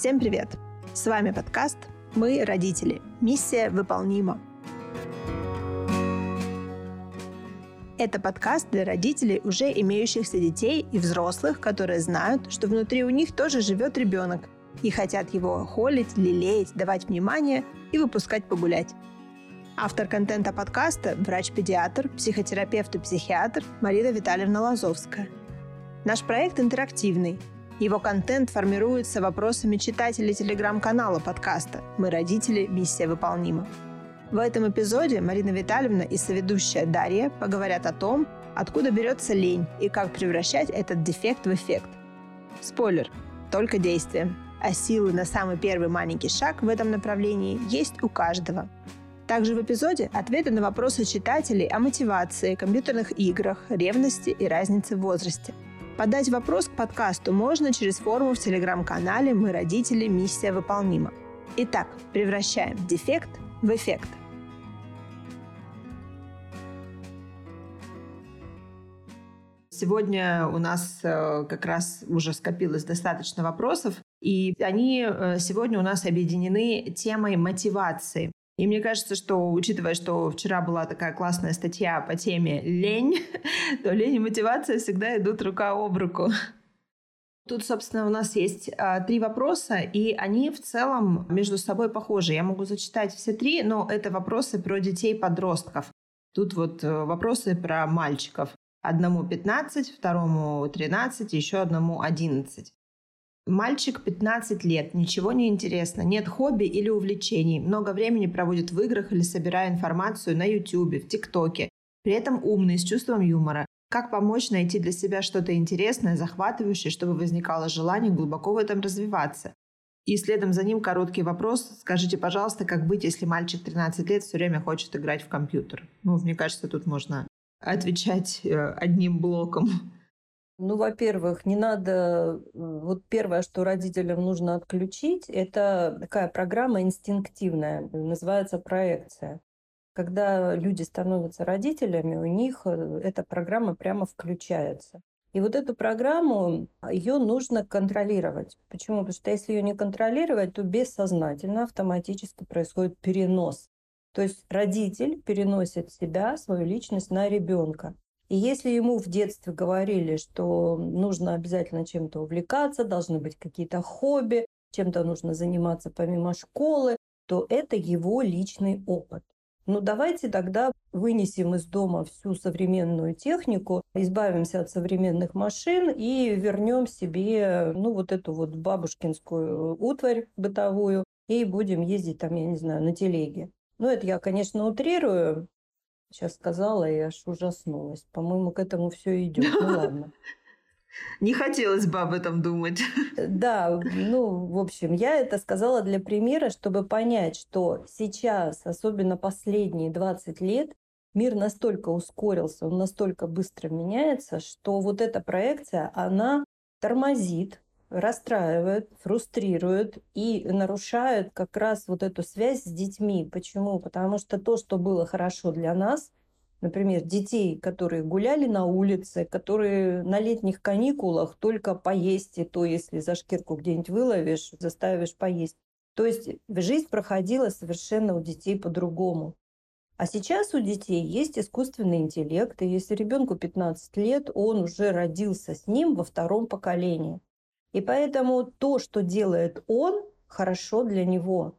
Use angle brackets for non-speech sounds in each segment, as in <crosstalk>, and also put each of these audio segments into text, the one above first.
Всем привет! С вами подкаст «Мы родители. Миссия выполнима». Это подкаст для родителей, уже имеющихся детей и взрослых, которые знают, что внутри у них тоже живет ребенок и хотят его холить, лелеять, давать внимание и выпускать погулять. Автор контента подкаста – врач-педиатр, психотерапевт и психиатр Марина Витальевна Лазовская. Наш проект интерактивный. Его контент формируется вопросами читателей телеграм-канала подкаста «Мы родители. Миссия выполнима». В этом эпизоде Марина Витальевна и соведущая Дарья поговорят о том, откуда берется лень и как превращать этот дефект в эффект. Спойлер – только действие. А силы на самый первый маленький шаг в этом направлении есть у каждого. Также в эпизоде ответы на вопросы читателей о мотивации, компьютерных играх, ревности и разнице в возрасте – Подать вопрос к подкасту можно через форму в телеграм-канале «Мы родители. Миссия выполнима». Итак, превращаем дефект в эффект. Сегодня у нас э, как раз уже скопилось достаточно вопросов, и они э, сегодня у нас объединены темой мотивации. И мне кажется, что, учитывая, что вчера была такая классная статья по теме «лень», <laughs> то лень и мотивация всегда идут рука об руку. Тут, собственно, у нас есть а, три вопроса, и они в целом между собой похожи. Я могу зачитать все три, но это вопросы про детей-подростков. Тут вот э, вопросы про мальчиков. Одному 15, второму 13, еще одному 11. Мальчик 15 лет, ничего не интересно, нет хобби или увлечений, много времени проводит в играх или собирая информацию на YouTube, в ТикТоке. При этом умный, с чувством юмора. Как помочь найти для себя что-то интересное, захватывающее, чтобы возникало желание глубоко в этом развиваться? И следом за ним короткий вопрос. Скажите, пожалуйста, как быть, если мальчик 13 лет все время хочет играть в компьютер? Ну, мне кажется, тут можно отвечать э, одним блоком. Ну, во-первых, не надо... Вот первое, что родителям нужно отключить, это такая программа инстинктивная, называется проекция. Когда люди становятся родителями, у них э, эта программа прямо включается. И вот эту программу, ее нужно контролировать. Почему? Потому что если ее не контролировать, то бессознательно автоматически происходит перенос. То есть родитель переносит себя, свою личность на ребенка. И если ему в детстве говорили, что нужно обязательно чем-то увлекаться, должны быть какие-то хобби, чем-то нужно заниматься помимо школы, то это его личный опыт. Ну давайте тогда вынесем из дома всю современную технику, избавимся от современных машин и вернем себе ну вот эту вот бабушкинскую утварь бытовую и будем ездить там, я не знаю, на телеге. Ну это я, конечно, утрирую, Сейчас сказала и аж ужаснулась. По-моему, к этому все идет. Ну ладно. Не хотелось бы об этом думать. Э, да, ну, в общем, я это сказала для примера, чтобы понять, что сейчас, особенно последние 20 лет, мир настолько ускорился, он настолько быстро меняется, что вот эта проекция, она тормозит расстраивают, фрустрируют и нарушают как раз вот эту связь с детьми. Почему? Потому что то, что было хорошо для нас, например, детей, которые гуляли на улице, которые на летних каникулах только поесть, и то, если за шкирку где-нибудь выловишь, заставишь поесть. То есть жизнь проходила совершенно у детей по-другому. А сейчас у детей есть искусственный интеллект, и если ребенку 15 лет, он уже родился с ним во втором поколении. И поэтому то, что делает он, хорошо для него.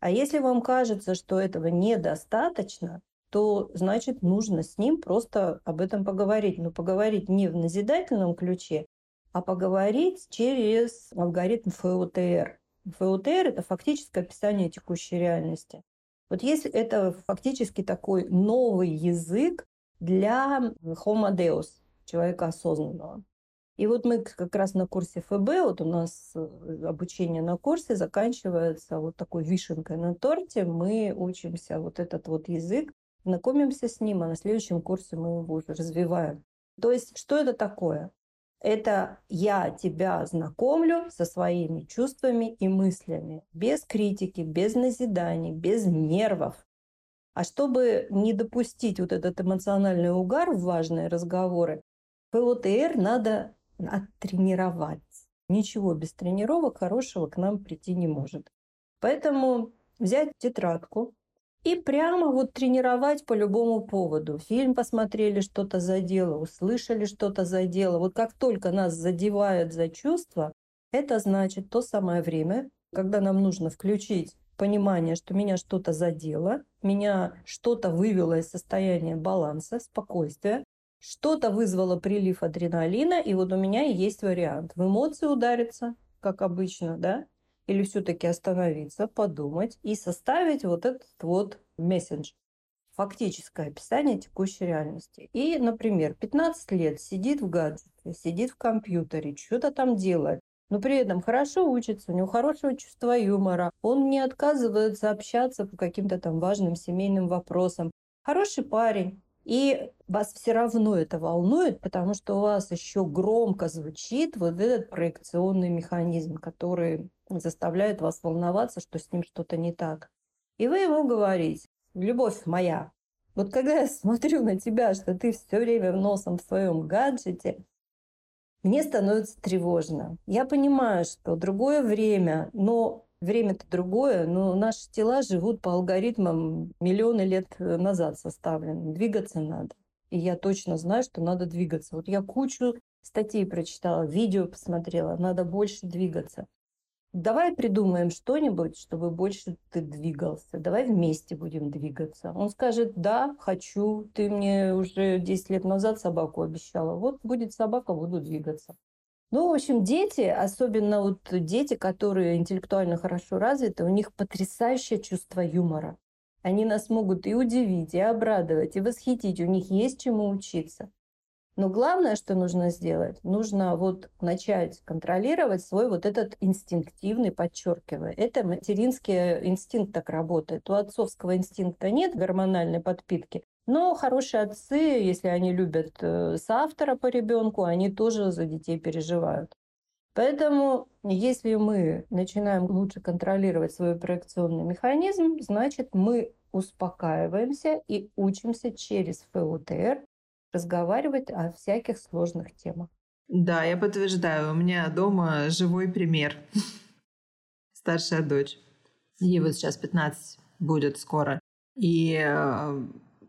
А если вам кажется, что этого недостаточно, то значит нужно с ним просто об этом поговорить. Но поговорить не в назидательном ключе, а поговорить через алгоритм ФОТР. ФОТР – это фактическое описание текущей реальности. Вот если это фактически такой новый язык для Homo Deus, человека осознанного. И вот мы как раз на курсе ФБ, вот у нас э, обучение на курсе заканчивается вот такой вишенкой на торте. Мы учимся вот этот вот язык, знакомимся с ним, а на следующем курсе мы его уже развиваем. То есть что это такое? Это я тебя знакомлю со своими чувствами и мыслями, без критики, без назиданий, без нервов. А чтобы не допустить вот этот эмоциональный угар в важные разговоры, ПОТР надо оттренировать. ничего без тренировок хорошего к нам прийти не может. Поэтому взять тетрадку и прямо вот тренировать по любому поводу. Фильм посмотрели, что-то задело, услышали, что-то задело. Вот как только нас задевает за чувства, это значит то самое время, когда нам нужно включить понимание, что меня что-то задело, меня что-то вывело из состояния баланса, спокойствия, что-то вызвало прилив адреналина, и вот у меня есть вариант. В эмоции удариться, как обычно, да, или все-таки остановиться, подумать и составить вот этот вот месседж. Фактическое описание текущей реальности. И, например, 15 лет сидит в гаджете, сидит в компьютере, что-то там делает, но при этом хорошо учится, у него хорошее чувство юмора, он не отказывается общаться по каким-то там важным семейным вопросам. Хороший парень, и вас все равно это волнует, потому что у вас еще громко звучит вот этот проекционный механизм, который заставляет вас волноваться, что с ним что-то не так. И вы ему говорите, любовь моя, вот когда я смотрю на тебя, что ты все время носом в своем гаджете, мне становится тревожно. Я понимаю, что другое время, но время-то другое, но наши тела живут по алгоритмам миллионы лет назад составлены. Двигаться надо. И я точно знаю, что надо двигаться. Вот я кучу статей прочитала, видео посмотрела, надо больше двигаться. Давай придумаем что-нибудь, чтобы больше ты двигался. Давай вместе будем двигаться. Он скажет, да, хочу. Ты мне уже 10 лет назад собаку обещала. Вот будет собака, буду двигаться. Ну, в общем, дети, особенно вот дети, которые интеллектуально хорошо развиты, у них потрясающее чувство юмора. Они нас могут и удивить, и обрадовать, и восхитить. У них есть чему учиться. Но главное, что нужно сделать, нужно вот начать контролировать свой вот этот инстинктивный, подчеркиваю. Это материнский инстинкт так работает. У отцовского инстинкта нет гормональной подпитки, но хорошие отцы, если они любят э, соавтора по ребенку, они тоже за детей переживают. Поэтому, если мы начинаем лучше контролировать свой проекционный механизм, значит, мы успокаиваемся и учимся через ФУТР разговаривать о всяких сложных темах. Да, я подтверждаю. У меня дома живой пример. <laughs> Старшая дочь. Ей вот сейчас 15 будет скоро. И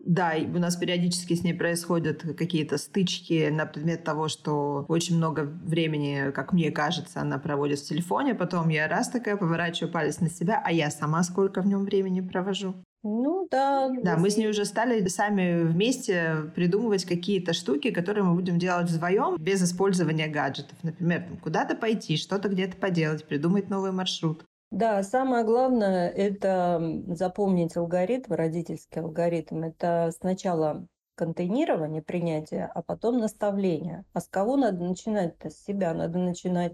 да, у нас периодически с ней происходят какие-то стычки на предмет того, что очень много времени, как мне кажется, она проводит в телефоне. Потом я раз такая поворачиваю палец на себя, а я сама сколько в нем времени провожу. Ну да. Да, мы с ней уже стали сами вместе придумывать какие-то штуки, которые мы будем делать вдвоем без использования гаджетов. Например, куда-то пойти, что-то где-то поделать, придумать новый маршрут. Да, самое главное – это запомнить алгоритм, родительский алгоритм. Это сначала контейнирование, принятие, а потом наставление. А с кого надо начинать-то? С себя надо начинать.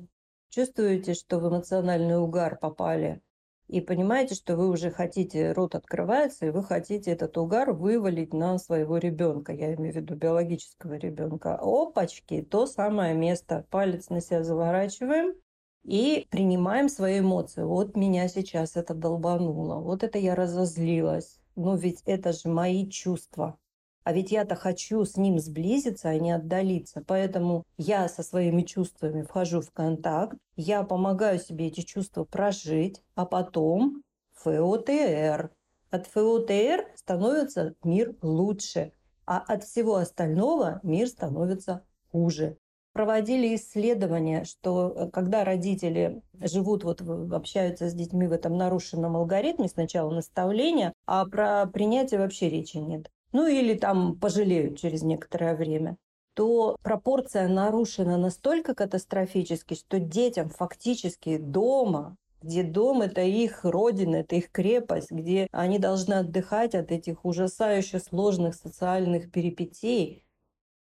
Чувствуете, что в эмоциональный угар попали – и понимаете, что вы уже хотите, рот открывается, и вы хотите этот угар вывалить на своего ребенка, я имею в виду биологического ребенка. Опачки, то самое место. Палец на себя заворачиваем и принимаем свои эмоции. Вот меня сейчас это долбануло, вот это я разозлилась. Но ведь это же мои чувства. А ведь я-то хочу с ним сблизиться, а не отдалиться. Поэтому я со своими чувствами вхожу в контакт, я помогаю себе эти чувства прожить, а потом ФОТР. От ФОТР становится мир лучше, а от всего остального мир становится хуже. Проводили исследования, что э, когда родители живут, вот общаются с детьми в этом нарушенном алгоритме, сначала наставления, а про принятие вообще речи нет. Ну или там пожалеют через некоторое время, то пропорция нарушена настолько катастрофически, что детям фактически дома где дом – это их родина, это их крепость, где они должны отдыхать от этих ужасающе сложных социальных перипетий,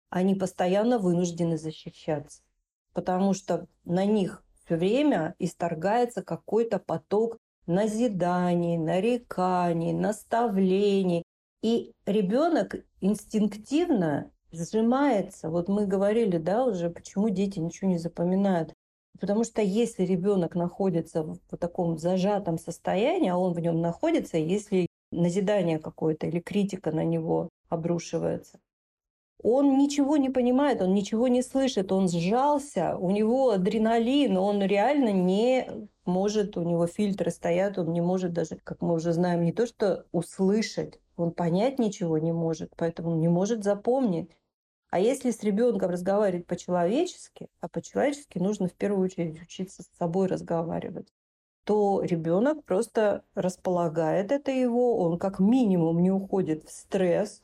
они постоянно вынуждены защищаться, потому что на них все время исторгается какой-то поток назиданий, нареканий, наставлений, и ребенок инстинктивно сжимается. Вот мы говорили, да, уже, почему дети ничего не запоминают. Потому что если ребенок находится в таком зажатом состоянии, а он в нем находится, если назидание какое-то или критика на него обрушивается, Он ничего не понимает, он ничего не слышит, он сжался, у него адреналин, он реально не может, у него фильтры стоят, он не может даже, как мы уже знаем, не то что услышать, он понять ничего не может, поэтому не может запомнить. А если с ребенком разговаривать по-человечески, а по-человечески нужно в первую очередь учиться с собой разговаривать, то ребенок просто располагает это его, он как минимум не уходит в стресс,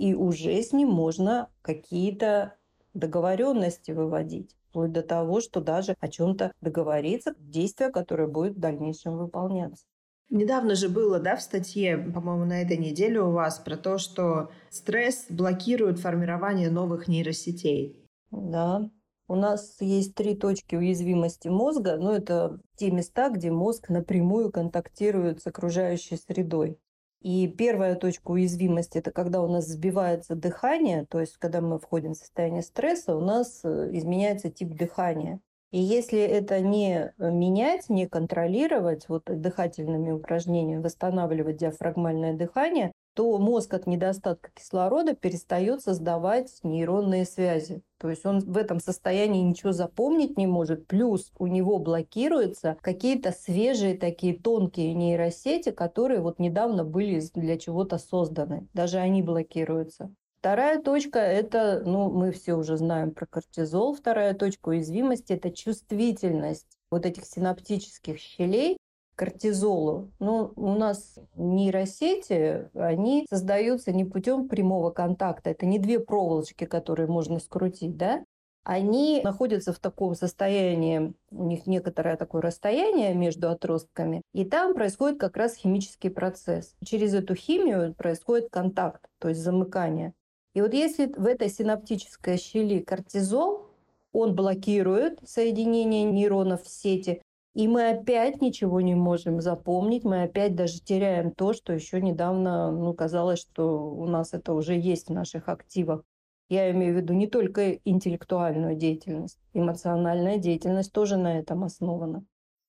и уже с ним можно какие-то договоренности выводить вплоть до того, что даже о чем-то договориться, действие, которое будет в дальнейшем выполняться. Недавно же было, да, в статье, по-моему, на этой неделе у вас про то, что стресс блокирует формирование новых нейросетей. Да, у нас есть три точки уязвимости мозга, но это те места, где мозг напрямую контактирует с окружающей средой. И первая точка уязвимости – это когда у нас сбивается дыхание, то есть когда мы входим в состояние стресса, у нас э, изменяется тип дыхания. И если это не менять, не контролировать, вот дыхательными упражнениями восстанавливать диафрагмальное дыхание, то мозг от недостатка кислорода перестает создавать нейронные связи. То есть он в этом состоянии ничего запомнить не может. Плюс у него блокируются какие-то свежие такие тонкие нейросети, которые вот недавно были для чего-то созданы. Даже они блокируются. Вторая точка – это, ну, мы все уже знаем про кортизол. Вторая точка уязвимости – это чувствительность вот этих синаптических щелей кортизолу. Ну, у нас нейросети, они создаются не путем прямого контакта. Это не две проволочки, которые можно скрутить, да? Они находятся в таком состоянии, у них некоторое такое расстояние между отростками, и там происходит как раз химический процесс. Через эту химию происходит контакт, то есть замыкание. И вот если в этой синаптической щели кортизол, он блокирует соединение нейронов в сети, и мы опять ничего не можем запомнить, мы опять даже теряем то, что еще недавно ну, казалось, что у нас это уже есть в наших активах. Я имею в виду не только интеллектуальную деятельность, эмоциональная деятельность тоже на этом основана.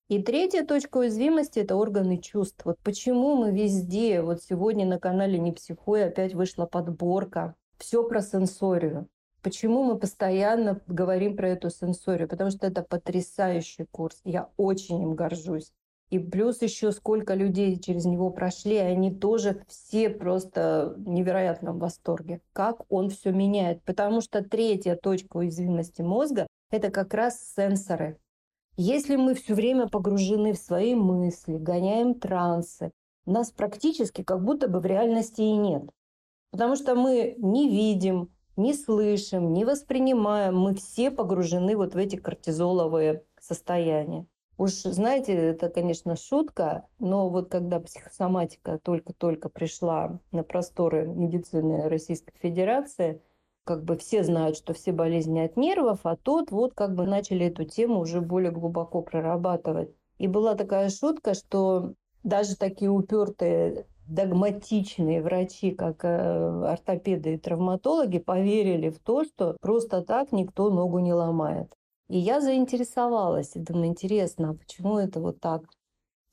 И третья точка уязвимости – это органы чувств. Вот почему мы везде, вот сегодня на канале «Не психуй» опять вышла подборка все про сенсорию. Почему мы постоянно говорим про эту сенсорию? Потому что это потрясающий курс. Я очень им горжусь. И плюс еще сколько людей через него прошли, они тоже все просто в невероятном восторге. Как он все меняет. Потому что третья точка уязвимости мозга – это как раз сенсоры. Если мы все время погружены в свои мысли, гоняем трансы, нас практически как будто бы в реальности и нет. Потому что мы не видим, не слышим, не воспринимаем. Мы все погружены вот в эти кортизоловые состояния. Уж знаете, это, конечно, шутка, но вот когда психосоматика только-только пришла на просторы медицины Российской Федерации, как бы все знают, что все болезни от нервов, а тут вот как бы начали эту тему уже более глубоко прорабатывать. И была такая шутка, что даже такие упертые догматичные врачи, как э, ортопеды и травматологи, поверили в то, что просто так никто ногу не ломает. И я заинтересовалась, и думаю, интересно, а почему это вот так?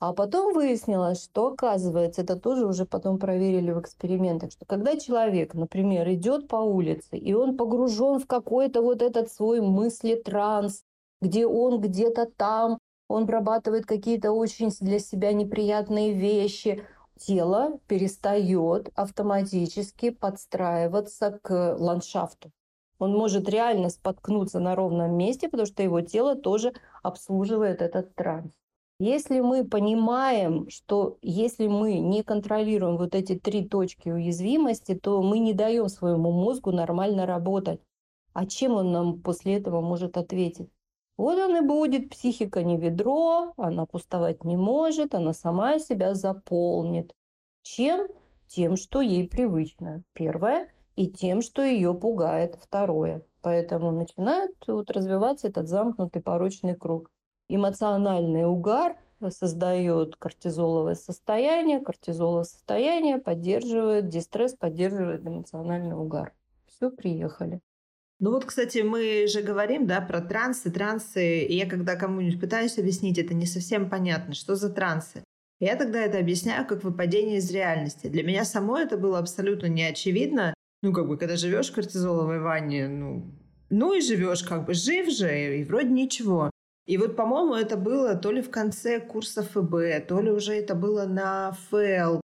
А потом выяснилось, что, оказывается, это тоже уже потом проверили в экспериментах, что когда человек, например, идет по улице, и он погружен в какой-то вот этот свой мысли-транс, где он где-то там, он прорабатывает какие-то очень для себя неприятные вещи, тело перестает автоматически подстраиваться к ландшафту. Он может реально споткнуться на ровном месте, потому что его тело тоже обслуживает этот транс. Если мы понимаем, что если мы не контролируем вот эти три точки уязвимости, то мы не даем своему мозгу нормально работать. А чем он нам после этого может ответить? Вот он и будет, психика не ведро, она пустовать не может, она сама себя заполнит. Чем? Тем, что ей привычно, первое, и тем, что ее пугает, второе. Поэтому начинает вот развиваться этот замкнутый порочный круг. Эмоциональный угар создает кортизоловое состояние, кортизоловое состояние поддерживает, дистресс поддерживает эмоциональный угар. Все, приехали. Ну вот, кстати, мы же говорим, да, про трансы, трансы. И я когда кому-нибудь пытаюсь объяснить, это не совсем понятно, что за трансы. Я тогда это объясняю как выпадение из реальности. Для меня самой это было абсолютно неочевидно. Ну, как бы, когда живешь в кортизоловой ванне, ну, ну и живешь, как бы, жив же, и вроде ничего. И вот, по-моему, это было то ли в конце курса ФБ, то ли уже это было на ФЛ,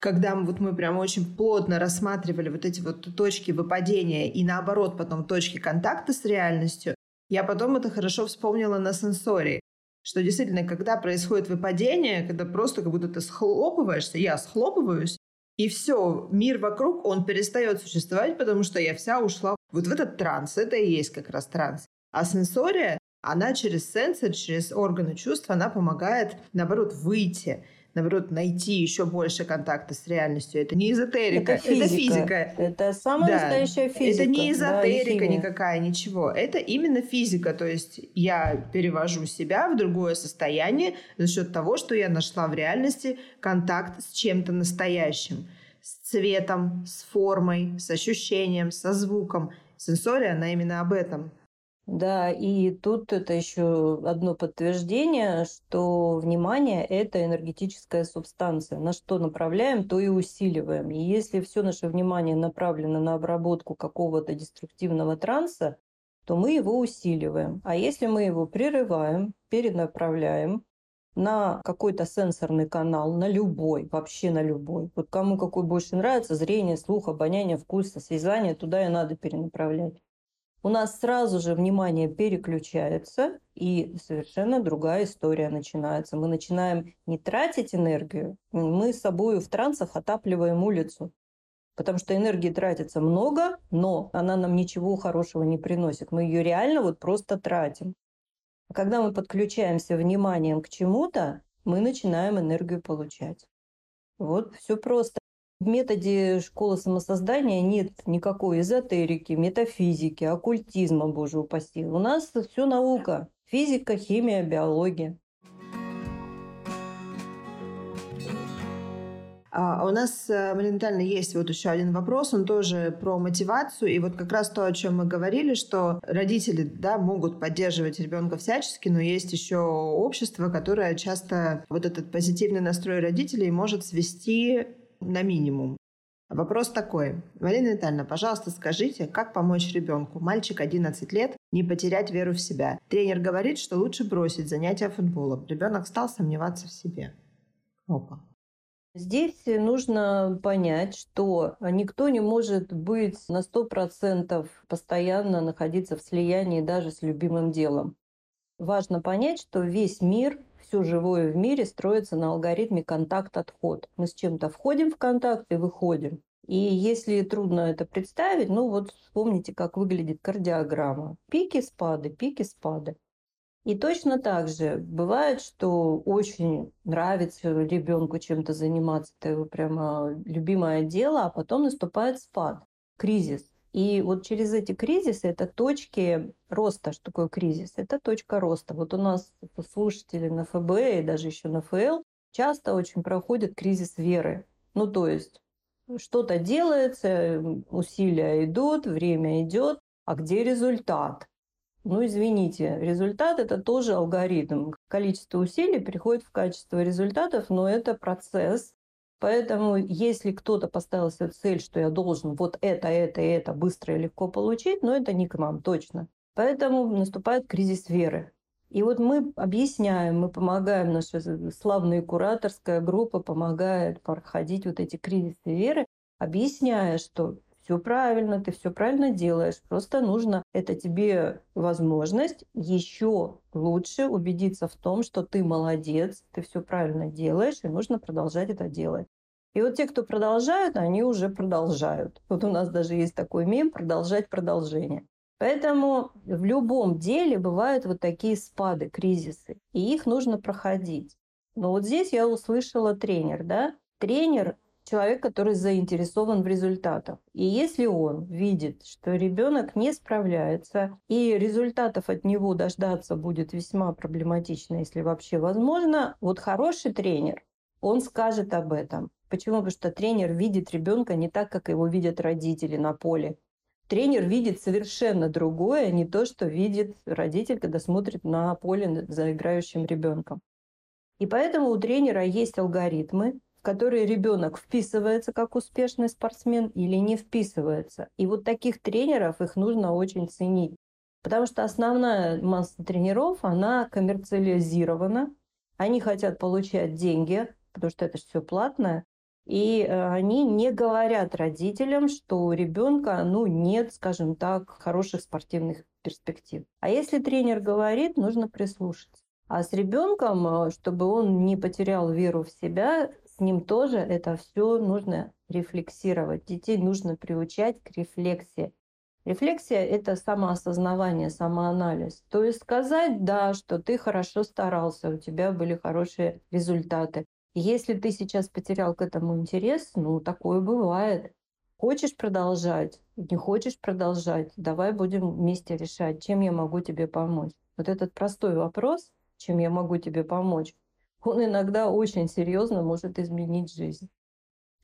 когда мы, вот мы прям очень плотно рассматривали вот эти вот точки выпадения и наоборот потом точки контакта с реальностью, я потом это хорошо вспомнила на сенсории, что действительно, когда происходит выпадение, когда просто как будто ты схлопываешься, я схлопываюсь, и все, мир вокруг, он перестает существовать, потому что я вся ушла вот в этот транс. Это и есть как раз транс. А сенсория, она через сенсор, через органы чувств, она помогает, наоборот, выйти наоборот, найти еще больше контакта с реальностью. Это не эзотерика, это физика. Это, физика. это самая да. настоящая физика. Это не эзотерика да, никакая, ничего. Это именно физика. То есть я перевожу себя в другое состояние за счет того, что я нашла в реальности контакт с чем-то настоящим. С цветом, с формой, с ощущением, со звуком. Сенсория, она именно об этом. Да, и тут это еще одно подтверждение, что внимание – это энергетическая субстанция. На что направляем, то и усиливаем. И если все наше внимание направлено на обработку какого-то деструктивного транса, то мы его усиливаем. А если мы его прерываем, перенаправляем на какой-то сенсорный канал, на любой, вообще на любой. Вот кому какой больше нравится, зрение, слух, обоняние, вкус, осязание, туда и надо перенаправлять у нас сразу же внимание переключается, и совершенно другая история начинается. Мы начинаем не тратить энергию, мы с собой в трансах отапливаем улицу. Потому что энергии тратится много, но она нам ничего хорошего не приносит. Мы ее реально вот просто тратим. А когда мы подключаемся вниманием к чему-то, мы начинаем энергию получать. Вот все просто. В методе школы самосоздания нет никакой эзотерики, метафизики, оккультизма, боже упаси. У нас все наука. Физика, химия, биология. А у нас э, моментально есть вот еще один вопрос, он тоже про мотивацию. И вот как раз то, о чем мы говорили, что родители да, могут поддерживать ребенка всячески, но есть еще общество, которое часто вот этот позитивный настрой родителей может свести на минимум. Вопрос такой. Марина Витальевна, пожалуйста, скажите, как помочь ребенку, мальчик 11 лет, не потерять веру в себя? Тренер говорит, что лучше бросить занятия футболом. Ребенок стал сомневаться в себе. Опа. Здесь нужно понять, что никто не может быть на 100% постоянно находиться в слиянии даже с любимым делом. Важно понять, что весь мир все живое в мире строится на алгоритме контакт-отход. Мы с чем-то входим в контакт и выходим. И если трудно это представить, ну вот вспомните, как выглядит кардиограмма. Пики, спады, пики, спады. И точно так же бывает, что очень нравится ребенку чем-то заниматься, это его прямо любимое дело, а потом наступает спад, кризис. И вот через эти кризисы, это точки роста. Что такое кризис? Это точка роста. Вот у нас слушатели на ФБ и даже еще на ФЛ часто очень проходят кризис веры. Ну, то есть что-то делается, усилия идут, время идет, а где результат? Ну, извините, результат – это тоже алгоритм. Количество усилий приходит в качество результатов, но это процесс, Поэтому если кто-то поставил себе цель, что я должен вот это, это и это быстро и легко получить, но это не к нам точно. Поэтому наступает кризис веры. И вот мы объясняем, мы помогаем, наша славная кураторская группа помогает проходить вот эти кризисы веры, объясняя, что все правильно, ты все правильно делаешь. Просто нужно, это тебе возможность еще лучше убедиться в том, что ты молодец, ты все правильно делаешь, и нужно продолжать это делать. И вот те, кто продолжают, они уже продолжают. Вот у нас даже есть такой мем «продолжать продолжение». Поэтому в любом деле бывают вот такие спады, кризисы, и их нужно проходить. Но вот здесь я услышала тренер, да? Тренер человек, который заинтересован в результатах. И если он видит, что ребенок не справляется, и результатов от него дождаться будет весьма проблематично, если вообще возможно, вот хороший тренер, он скажет об этом. Почему? Потому что тренер видит ребенка не так, как его видят родители на поле. Тренер видит совершенно другое, не то, что видит родитель, когда смотрит на поле за играющим ребенком. И поэтому у тренера есть алгоритмы, которые ребенок вписывается как успешный спортсмен или не вписывается. И вот таких тренеров их нужно очень ценить. Потому что основная масса тренеров, она коммерциализирована. Они хотят получать деньги, потому что это все платное. И э, они не говорят родителям, что у ребенка ну, нет, скажем так, хороших спортивных перспектив. А если тренер говорит, нужно прислушаться. А с ребенком, э, чтобы он не потерял веру в себя, с ним тоже это все нужно рефлексировать. Детей нужно приучать к рефлексии. Рефлексия – это самоосознавание, самоанализ. То есть сказать, да, что ты хорошо старался, у тебя были хорошие результаты. Если ты сейчас потерял к этому интерес, ну, такое бывает. Хочешь продолжать, не хочешь продолжать, давай будем вместе решать, чем я могу тебе помочь. Вот этот простой вопрос, чем я могу тебе помочь, он иногда очень серьезно может изменить жизнь.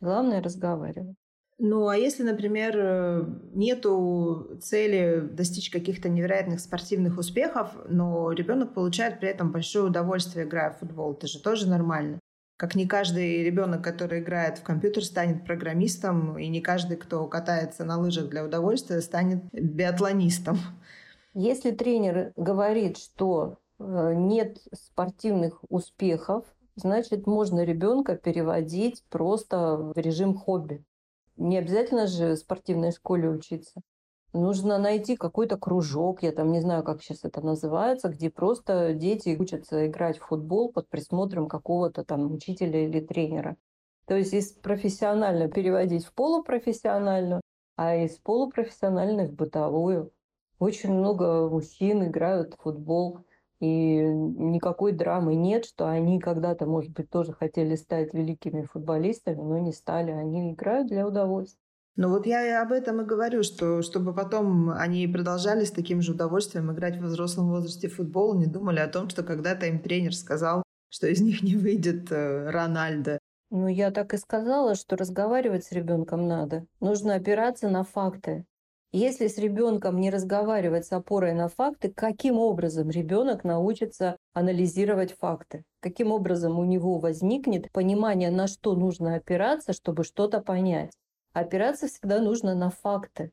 Главное разговаривать. Ну, а если, например, э, нету цели достичь каких-то невероятных спортивных успехов, но ребенок получает при этом большое удовольствие, играя в футбол, это же тоже нормально. Как не каждый ребенок, который играет в компьютер, станет программистом, и не каждый, кто катается на лыжах для удовольствия, станет биатлонистом. Если тренер говорит, что нет спортивных успехов, значит, можно ребенка переводить просто в режим хобби. Не обязательно же в спортивной школе учиться. Нужно найти какой-то кружок, я там не знаю, как сейчас это называется, где просто дети учатся играть в футбол под присмотром какого-то там учителя или тренера. То есть из профессионально переводить в полупрофессиональную, а из полупрофессиональной в бытовую. Очень много мужчин играют в футбол, и никакой драмы нет, что они когда-то, может быть, тоже хотели стать великими футболистами, но не стали. Они играют для удовольствия. Ну вот я и об этом и говорю, что чтобы потом они продолжали с таким же удовольствием играть в взрослом возрасте в футбол, не думали о том, что когда-то им тренер сказал, что из них не выйдет э, Рональдо. Ну, я так и сказала, что разговаривать с ребенком надо. Нужно опираться на факты. Если с ребенком не разговаривать с опорой на факты, каким образом ребенок научится анализировать факты? Каким образом у него возникнет понимание, на что нужно опираться, чтобы что-то понять? Опираться всегда нужно на факты.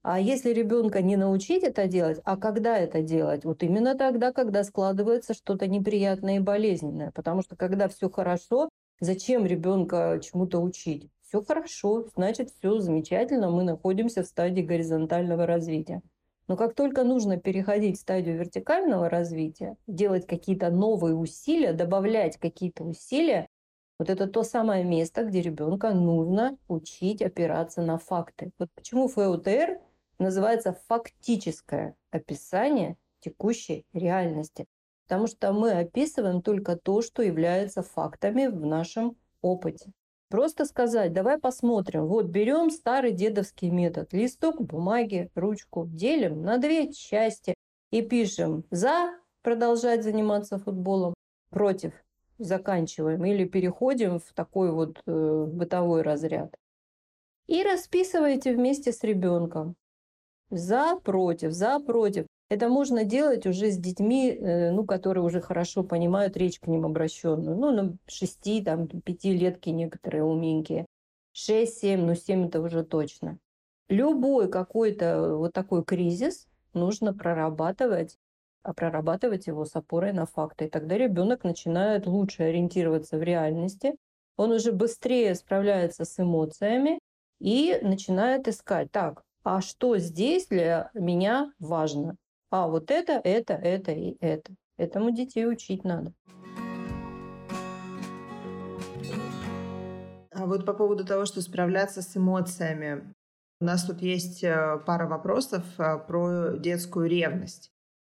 А если ребенка не научить это делать, а когда это делать? Вот именно тогда, когда складывается что-то неприятное и болезненное. Потому что когда все хорошо, зачем ребенка чему-то учить? Все хорошо, значит, все замечательно, мы находимся в стадии горизонтального развития. Но как только нужно переходить в стадию вертикального развития, делать какие-то новые усилия, добавлять какие-то усилия, вот это то самое место, где ребенка нужно учить опираться на факты. Вот почему ФОТР называется фактическое описание текущей реальности. Потому что мы описываем только то, что является фактами в нашем опыте. Просто сказать, давай посмотрим. Вот берем старый дедовский метод. Листок бумаги, ручку делим на две части и пишем за продолжать заниматься футболом, против заканчиваем или переходим в такой вот э, бытовой разряд. И расписывайте вместе с ребенком. За, против, за, против. Это можно делать уже с детьми, э, ну, которые уже хорошо понимают речь к ним обращенную. Ну, на 6, там, 5 летки некоторые уменькие. 6-7, ну 7 это уже точно. Любой какой-то вот такой кризис нужно прорабатывать а прорабатывать его с опорой на факты. И тогда ребенок начинает лучше ориентироваться в реальности, он уже быстрее справляется с эмоциями и начинает искать, так, а что здесь для меня важно? А вот это, это, это и это. Этому детей учить надо. А вот по поводу того, что справляться с эмоциями. У нас тут есть э, пара вопросов э, про детскую ревность.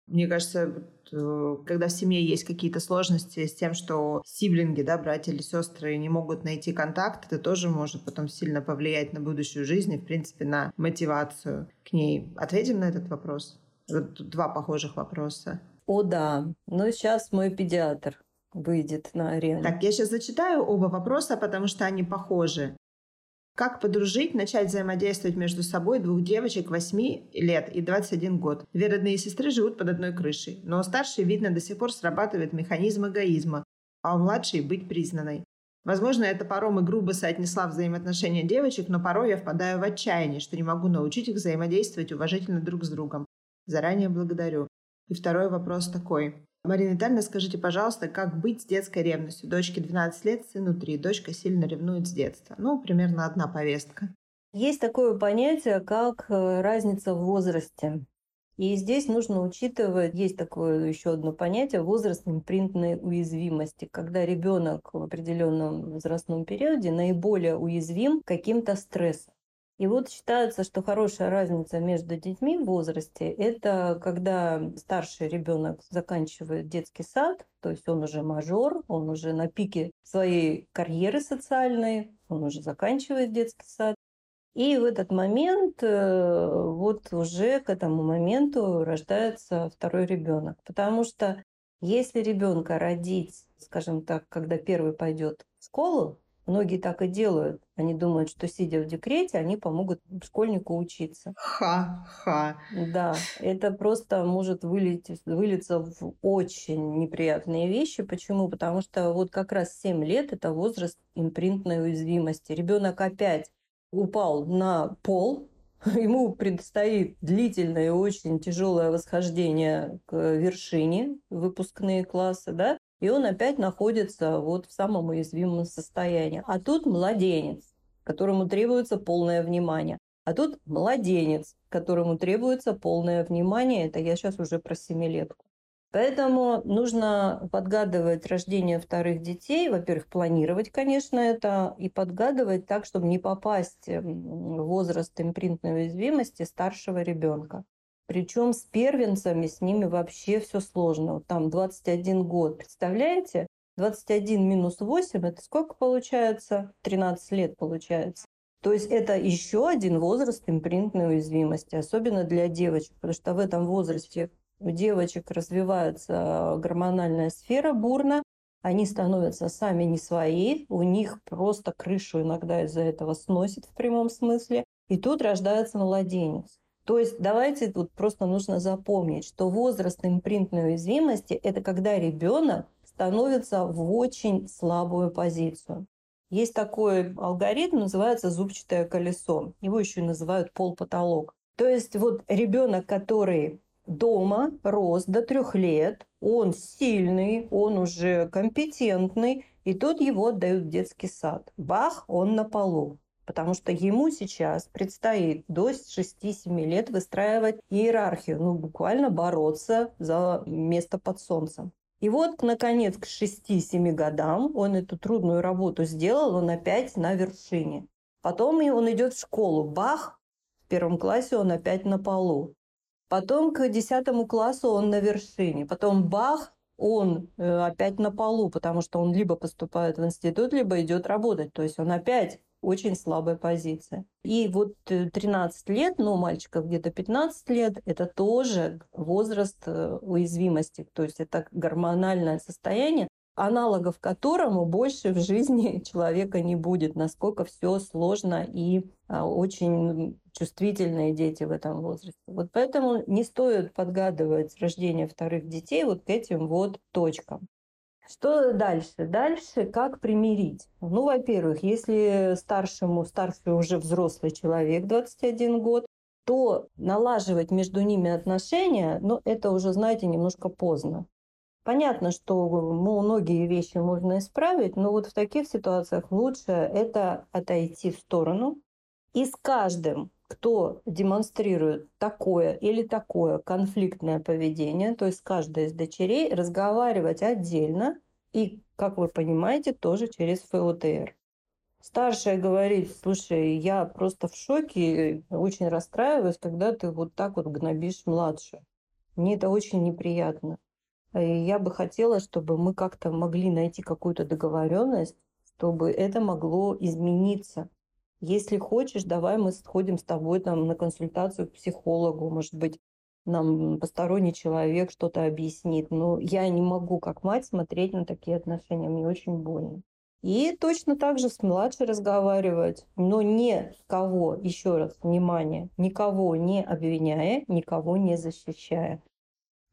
Мне кажется, э, когда в семье есть какие-то сложности с тем, что сиблинги, да, братья или сестры не могут найти контакт, это тоже может потом сильно повлиять на будущую жизнь и, в принципе, на мотивацию к ней. Ответим на этот вопрос? Вот два похожих вопроса. О, да. Ну, сейчас мой педиатр выйдет на арену. Так, я сейчас зачитаю оба вопроса, потому что они похожи. Как подружить, начать взаимодействовать между собой двух девочек 8 лет и 21 год? Две родные сестры живут под одной крышей, но у старшей, видно, до сих пор срабатывает механизм эгоизма, а у младшей быть признанной. Возможно, это паром и грубо соотнесла взаимоотношения девочек, но порой я впадаю в отчаяние, что не могу научить их взаимодействовать уважительно друг с другом. Заранее благодарю. И второй вопрос такой. Марина Витальевна, скажите, пожалуйста, как быть с детской ревностью? Дочке 12 лет, сыну 3. Дочка сильно ревнует с детства. Ну, примерно одна повестка. Есть такое понятие, как э, разница в возрасте. И здесь нужно учитывать, есть такое еще одно понятие, возраст импринтной уязвимости, когда ребенок в определенном возрастном периоде наиболее уязвим к каким-то стрессам. И вот считается, что хорошая разница между детьми в возрасте – это когда старший ребенок заканчивает детский сад, то есть он уже мажор, он уже на пике своей карьеры социальной, он уже заканчивает детский сад, и в этот момент, э, вот уже к этому моменту рождается второй ребенок. Потому что если ребенка родить, скажем так, когда первый пойдет в школу, многие так и делают. Они думают, что сидя в декрете, они помогут школьнику учиться. Ха-ха. Да, это просто может вылить, вылиться в очень неприятные вещи. Почему? Потому что вот как раз 7 лет – это возраст импринтной уязвимости. Ребенок опять упал на пол, <laughs> ему предстоит длительное и очень тяжелое восхождение к вершине, выпускные классы, да, и он опять находится вот в самом уязвимом состоянии. А тут младенец, которому требуется полное внимание. А тут младенец, которому требуется полное внимание. Это я сейчас уже про семилетку. Поэтому нужно подгадывать рождение вторых детей. Во-первых, планировать, конечно, это, и подгадывать так, чтобы не попасть в возраст импринтной уязвимости старшего ребенка. Причем с первенцами, с ними вообще все сложно. Вот там 21 год, представляете? 21 минус 8, это сколько получается? 13 лет получается. То есть это еще один возраст импринтной уязвимости, особенно для девочек, потому что в этом возрасте у девочек развивается гормональная сфера бурно, они становятся сами не свои, у них просто крышу иногда из-за этого сносит в прямом смысле, и тут рождается младенец. То есть давайте тут просто нужно запомнить, что возраст импринтной уязвимости – это когда ребенок становится в очень слабую позицию. Есть такой алгоритм, называется зубчатое колесо. Его еще называют пол-потолок. То есть вот ребенок, который дома рос до трех лет, он сильный, он уже компетентный, и тут его отдают в детский сад. Бах, он на полу. Потому что ему сейчас предстоит до 6-7 лет выстраивать иерархию, ну, буквально бороться за место под солнцем. И вот, наконец, к 6-7 годам он эту трудную работу сделал, он опять на вершине. Потом он идет в школу. Бах! В первом классе он опять на полу. Потом к десятому классу он на вершине. Потом бах, он э, опять на полу, потому что он либо поступает в институт, либо идет работать. То есть он опять очень слабая позиция. И вот 13 э, лет, ну, мальчиков где-то 15 лет, это тоже возраст э, уязвимости. То есть это гормональное состояние, аналогов которому больше в жизни <laughs> человека не будет, насколько все сложно и а, очень чувствительные дети в этом возрасте. Вот поэтому не стоит подгадывать рождение вторых детей вот к этим вот точкам. Что дальше? Дальше как примирить? Ну, во-первых, если старшему, старший уже взрослый человек, 21 год, то налаживать между ними отношения, ну, это уже, знаете, немножко поздно. Понятно, что многие вещи можно исправить, но вот в таких ситуациях лучше это отойти в сторону и с каждым, кто демонстрирует такое или такое конфликтное поведение, то есть с каждой из дочерей, разговаривать отдельно и, как вы понимаете, тоже через ФОТР. Старшая говорит, слушай, я просто в шоке, очень расстраиваюсь, когда ты вот так вот гнобишь младшую. Мне это очень неприятно. И я бы хотела, чтобы мы как-то могли найти какую-то договоренность, чтобы это могло измениться. Если хочешь, давай мы сходим с тобой там на консультацию к психологу, может быть, нам посторонний человек что-то объяснит. Но я не могу, как мать, смотреть на такие отношения. Мне очень больно. И точно так же с младшей разговаривать, но не кого, еще раз, внимание, никого не обвиняя, никого не защищая.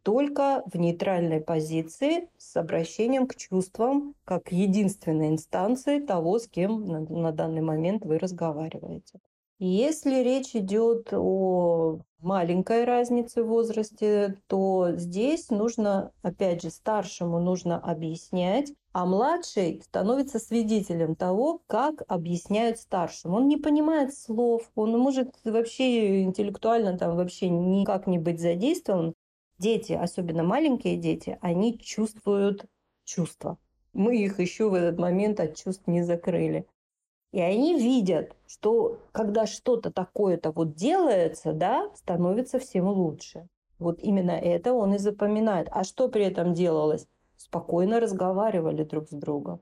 Только в нейтральной позиции с обращением к чувствам как единственной инстанции того, с кем на, на данный момент вы разговариваете. Если речь идет о маленькой разнице в возрасте, то здесь нужно, опять же, старшему нужно объяснять, а младший становится свидетелем того, как объясняют старшим. Он не понимает слов, он может вообще интеллектуально там вообще никак не быть задействован. Дети, особенно маленькие дети, они чувствуют чувства. Мы их еще в этот момент от чувств не закрыли. И они видят, что когда что-то такое-то вот делается, да, становится всем лучше. Вот именно это он и запоминает. А что при этом делалось? Спокойно разговаривали друг с другом.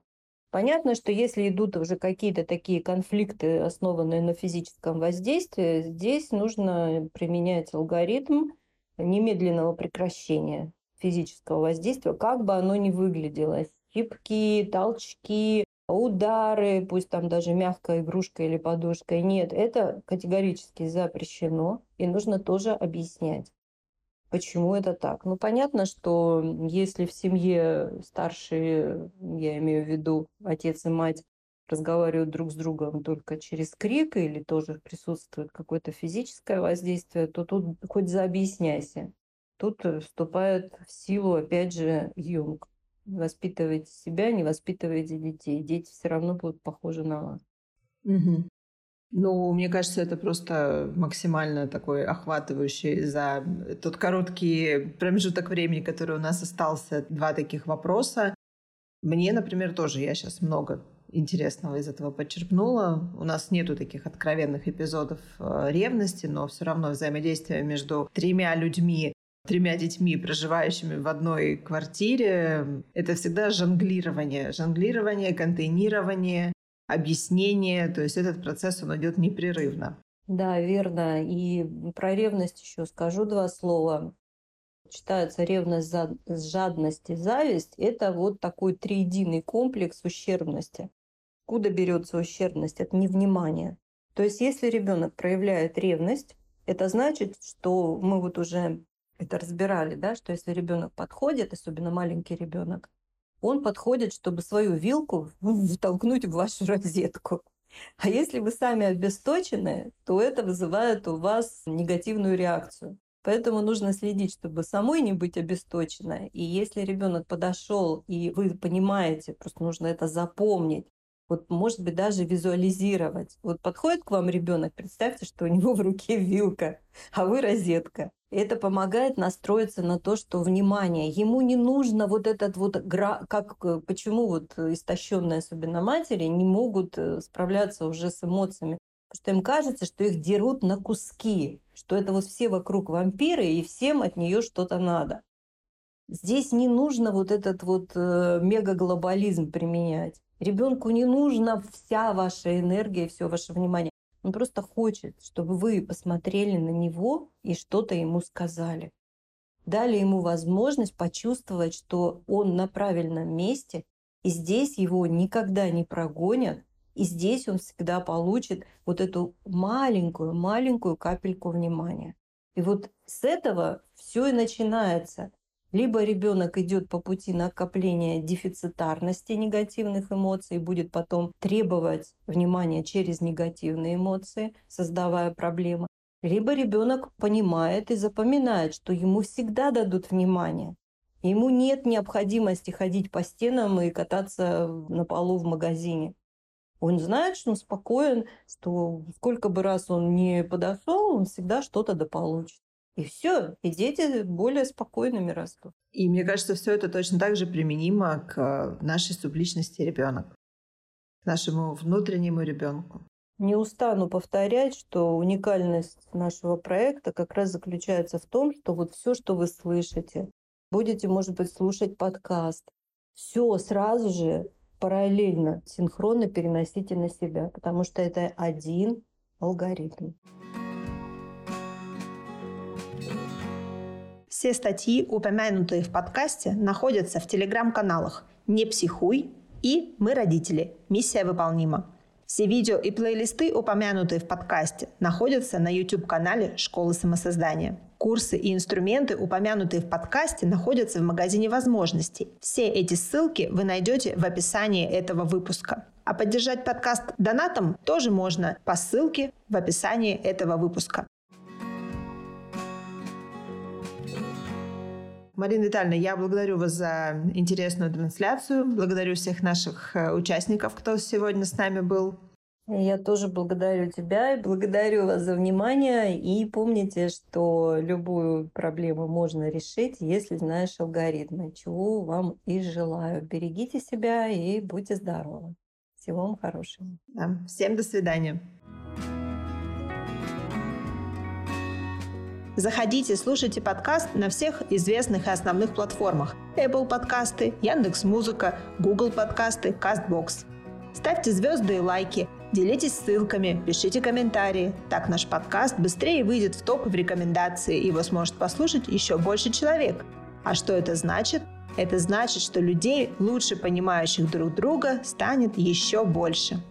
Понятно, что если идут уже какие-то такие конфликты, основанные на физическом воздействии, здесь нужно применять алгоритм немедленного прекращения физического воздействия, как бы оно ни выглядело. Щипки, толчки, удары, пусть там даже мягкая игрушка или подушка. Нет, это категорически запрещено, и нужно тоже объяснять. Почему это так? Ну, понятно, что если в семье старшие, я имею в виду отец и мать, разговаривают друг с другом только через крик или тоже присутствует какое-то физическое воздействие, то тут хоть заобъясняйся. Тут вступает в силу, опять же, Юнг воспитываете себя, не воспитываете детей. Дети все равно будут похожи на вас. Угу. Ну, мне кажется, это просто максимально такой охватывающий за тот короткий промежуток времени, который у нас остался, два таких вопроса. Мне, например, тоже, я сейчас много интересного из этого подчерпнула. У нас нету таких откровенных эпизодов э, ревности, но все равно взаимодействие между тремя людьми тремя детьми, проживающими в одной квартире, это всегда жонглирование. Жонглирование, контейнирование, объяснение. То есть этот процесс, он идет непрерывно. Да, верно. И про ревность еще скажу два слова. Считается ревность, жадность и зависть. Это вот такой триединый комплекс ущербности. Куда берется ущербность? Это невнимание. То есть если ребенок проявляет ревность, это значит, что мы вот уже это разбирали, да, что если ребенок подходит, особенно маленький ребенок, он подходит, чтобы свою вилку <laughs> втолкнуть в вашу розетку. А если вы сами обесточены, то это вызывает у вас негативную реакцию. Поэтому нужно следить, чтобы самой не быть обесточенной. И если ребенок подошел, и вы понимаете, просто нужно это запомнить, вот может быть даже визуализировать. Вот подходит к вам ребенок, представьте, что у него в руке вилка, а вы розетка. Это помогает настроиться на то, что внимание, ему не нужно вот этот вот, гра... как, э, почему вот истощенные, особенно матери, не могут э, справляться уже с эмоциями. Потому что им кажется, что их дерут на куски, что это вот все вокруг вампиры, и всем от нее что-то надо. Здесь не нужно вот этот вот э, мегаглобализм применять. Ребенку не нужна вся ваша энергия, все ваше внимание. Он просто хочет, чтобы вы посмотрели на него и что-то ему сказали. Дали ему возможность почувствовать, что он на правильном месте, и здесь его никогда не прогонят, и здесь он всегда получит вот эту маленькую-маленькую капельку внимания. И вот с этого все и начинается. Либо ребенок идет по пути накопления дефицитарности негативных эмоций, будет потом требовать внимания через негативные эмоции, создавая проблемы. Либо ребенок понимает и запоминает, что ему всегда дадут внимание. Ему нет необходимости ходить по стенам и кататься на полу в магазине. Он знает, что он спокоен, что сколько бы раз он не подошел, он всегда что-то дополучит. И все, и дети более спокойными растут. И мне кажется, все это точно так же применимо к нашей субличности ребенка, к нашему внутреннему ребенку. Не устану повторять, что уникальность нашего проекта как раз заключается в том, что вот все, что вы слышите, будете, может быть, слушать подкаст, все сразу же параллельно, синхронно переносите на себя, потому что это один алгоритм. Все статьи, упомянутые в подкасте, находятся в телеграм-каналах «Не психуй» и «Мы родители. Миссия выполнима». Все видео и плейлисты, упомянутые в подкасте, находятся на YouTube-канале «Школы самосоздания». Курсы и инструменты, упомянутые в подкасте, находятся в магазине возможностей. Все эти ссылки вы найдете в описании этого выпуска. А поддержать подкаст донатом тоже можно по ссылке в описании этого выпуска. Марина Витальевна, я благодарю вас за интересную трансляцию. Благодарю всех наших э, участников, кто сегодня с нами был. Я тоже благодарю тебя и благодарю вас за внимание. И помните, что любую проблему можно решить, если знаешь алгоритмы, чего вам и желаю. Берегите себя и будьте здоровы. Всего вам хорошего. Да. Всем до свидания. Заходите, слушайте подкаст на всех известных и основных платформах. Apple подкасты, Яндекс Музыка, Google подкасты, CastBox. Ставьте звезды и лайки, делитесь ссылками, пишите комментарии. Так наш подкаст быстрее выйдет в топ в рекомендации, и его сможет послушать еще больше человек. А что это значит? Это значит, что людей, лучше понимающих друг друга, станет еще больше.